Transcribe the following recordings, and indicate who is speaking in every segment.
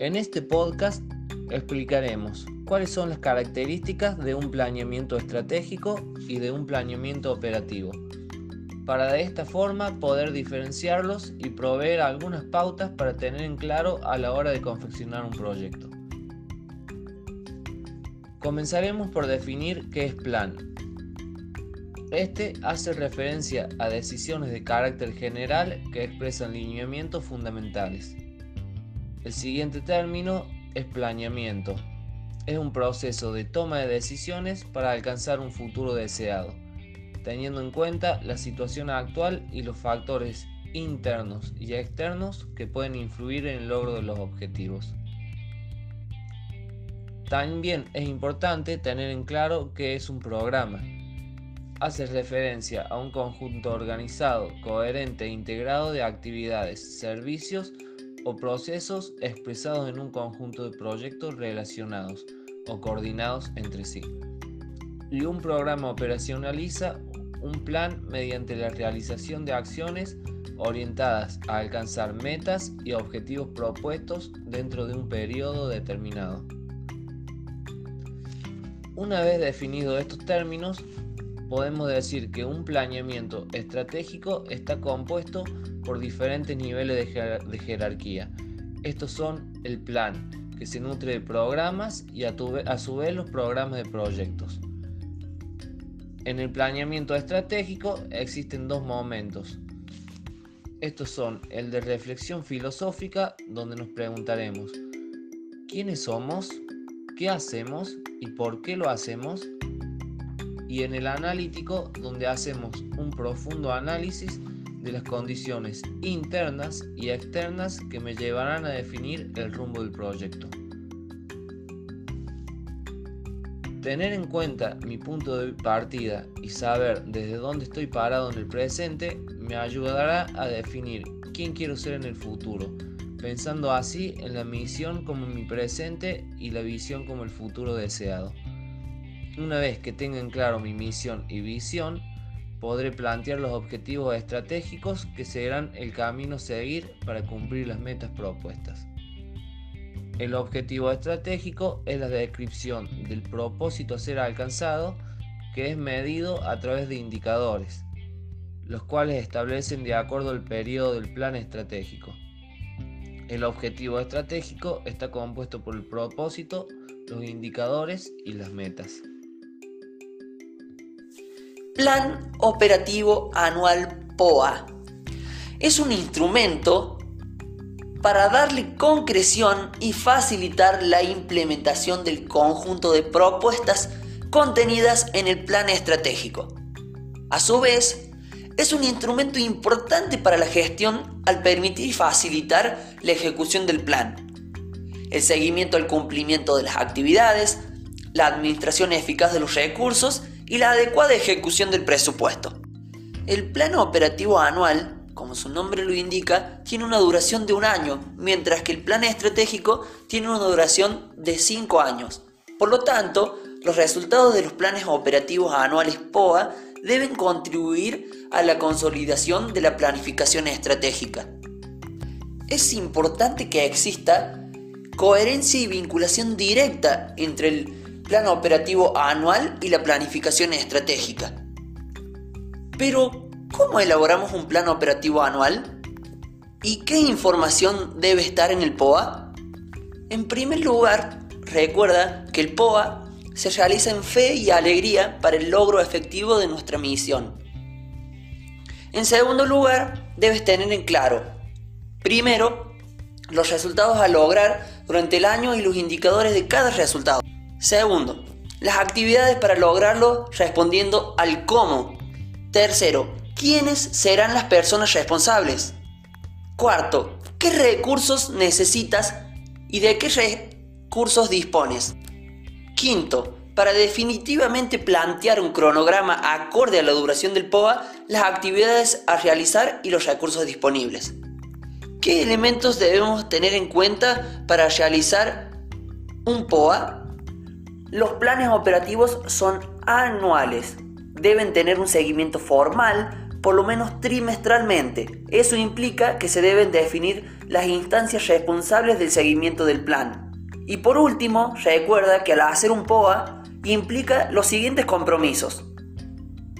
Speaker 1: En este podcast explicaremos cuáles son las características de un planeamiento estratégico y de un planeamiento operativo, para de esta forma poder diferenciarlos y proveer algunas pautas para tener en claro a la hora de confeccionar un proyecto. Comenzaremos por definir qué es plan. Este hace referencia a decisiones de carácter general que expresan lineamientos fundamentales. El siguiente término es planeamiento. Es un proceso de toma de decisiones para alcanzar un futuro deseado, teniendo en cuenta la situación actual y los factores internos y externos que pueden influir en el logro de los objetivos. También es importante tener en claro qué es un programa, hace referencia a un conjunto organizado, coherente e integrado de actividades, servicios o procesos expresados en un conjunto de proyectos relacionados o coordinados entre sí. Y un programa operacionaliza un plan mediante la realización de acciones orientadas a alcanzar metas y objetivos propuestos dentro de un periodo determinado. Una vez definidos estos términos, podemos decir que un planeamiento estratégico está compuesto por diferentes niveles de, jerarquía. Estos son el plan, que se nutre de programas y a, a su vez los programas de proyectos. En el planeamiento estratégico existen dos momentos. Estos son el de reflexión filosófica, donde nos preguntaremos, ¿quiénes somos? ¿Qué hacemos? ¿Y por qué lo hacemos? y en el analítico donde hacemos un profundo análisis de las condiciones internas y externas que me llevarán a definir el rumbo del proyecto. Tener en cuenta mi punto de partida y saber desde dónde estoy parado en el presente me ayudará a definir quién quiero ser en el futuro, pensando así en la misión como mi presente y la visión como el futuro deseado. Una vez que tenga en claro mi misión y visión, podré plantear los objetivos estratégicos que serán el camino a seguir para cumplir las metas propuestas. El objetivo estratégico es la descripción del propósito a ser alcanzado que es medido a través de indicadores, los cuales establecen de acuerdo al periodo del plan estratégico. El objetivo estratégico está compuesto por el propósito, los indicadores y las metas.
Speaker 2: Plan Operativo Anual POA. Es un instrumento para darle concreción y facilitar la implementación del conjunto de propuestas contenidas en el plan estratégico. A su vez, es un instrumento importante para la gestión al permitir y facilitar la ejecución del plan, el seguimiento al cumplimiento de las actividades, la administración eficaz de los recursos y la adecuada ejecución del presupuesto. El plano operativo anual, como su nombre lo indica, tiene una duración de un año, mientras que el plan estratégico tiene una duración de cinco años. Por lo tanto, los resultados de los planes operativos anuales POA deben contribuir a la consolidación de la planificación estratégica. Es importante que exista coherencia y vinculación directa entre el plan operativo anual y la planificación estratégica. Pero, ¿cómo elaboramos un plan operativo anual? ¿Y qué información debe estar en el POA? En primer lugar, recuerda que el POA se realiza en fe y alegría para el logro efectivo de nuestra misión. En segundo lugar, debes tener en claro, primero, los resultados a lograr durante el año y los indicadores de cada resultado. Segundo, las actividades para lograrlo respondiendo al cómo. Tercero, ¿quiénes serán las personas responsables? Cuarto, ¿qué recursos necesitas y de qué recursos dispones? Quinto, para definitivamente plantear un cronograma acorde a la duración del POA, las actividades a realizar y los recursos disponibles. ¿Qué elementos debemos tener en cuenta para realizar un POA? Los planes operativos son anuales. Deben tener un seguimiento formal por lo menos trimestralmente. Eso implica que se deben definir las instancias responsables del seguimiento del plan. Y por último, recuerda que al hacer un POA implica los siguientes compromisos.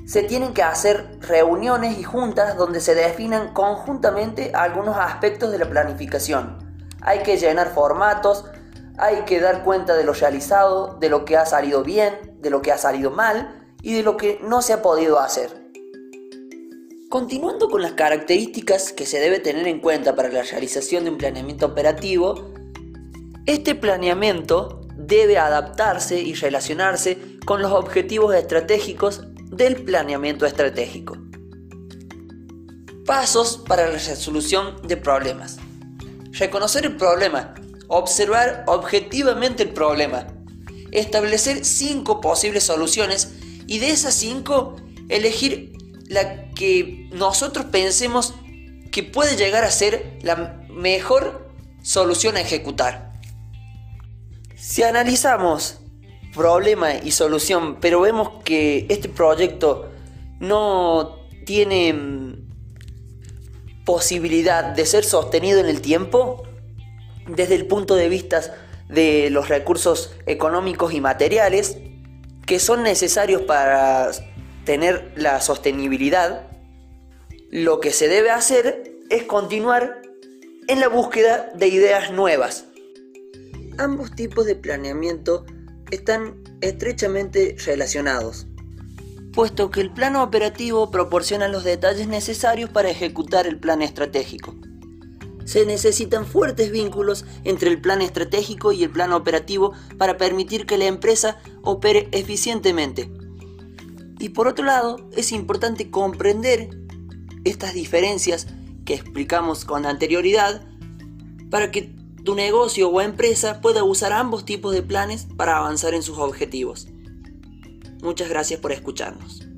Speaker 2: Se tienen que hacer reuniones y juntas donde se definan conjuntamente algunos aspectos de la planificación. Hay que llenar formatos, hay que dar cuenta de lo realizado, de lo que ha salido bien, de lo que ha salido mal y de lo que no se ha podido hacer. Continuando con las características que se debe tener en cuenta para la realización de un planeamiento operativo, este planeamiento debe adaptarse y relacionarse con los objetivos estratégicos del planeamiento estratégico. Pasos para la resolución de problemas. Reconocer el problema, observar objetivamente el problema, establecer cinco posibles soluciones y de esas cinco elegir la que nosotros pensemos que puede llegar a ser la mejor solución a ejecutar. Si analizamos problema y solución, pero vemos que este proyecto no tiene mm, posibilidad de ser sostenido en el tiempo, desde el punto de vista de los recursos económicos y materiales que son necesarios para tener la sostenibilidad, lo que se debe hacer es continuar en la búsqueda de ideas nuevas. Ambos tipos de planeamiento están estrechamente relacionados, puesto que el plano operativo proporciona los detalles necesarios para ejecutar el plan estratégico. Se necesitan fuertes vínculos entre el plan estratégico y el plan operativo para permitir que la empresa opere eficientemente y por otro lado, es importante comprender estas diferencias que explicamos con anterioridad para que tu negocio o empresa pueda usar ambos tipos de planes para avanzar en sus objetivos. Muchas gracias por escucharnos.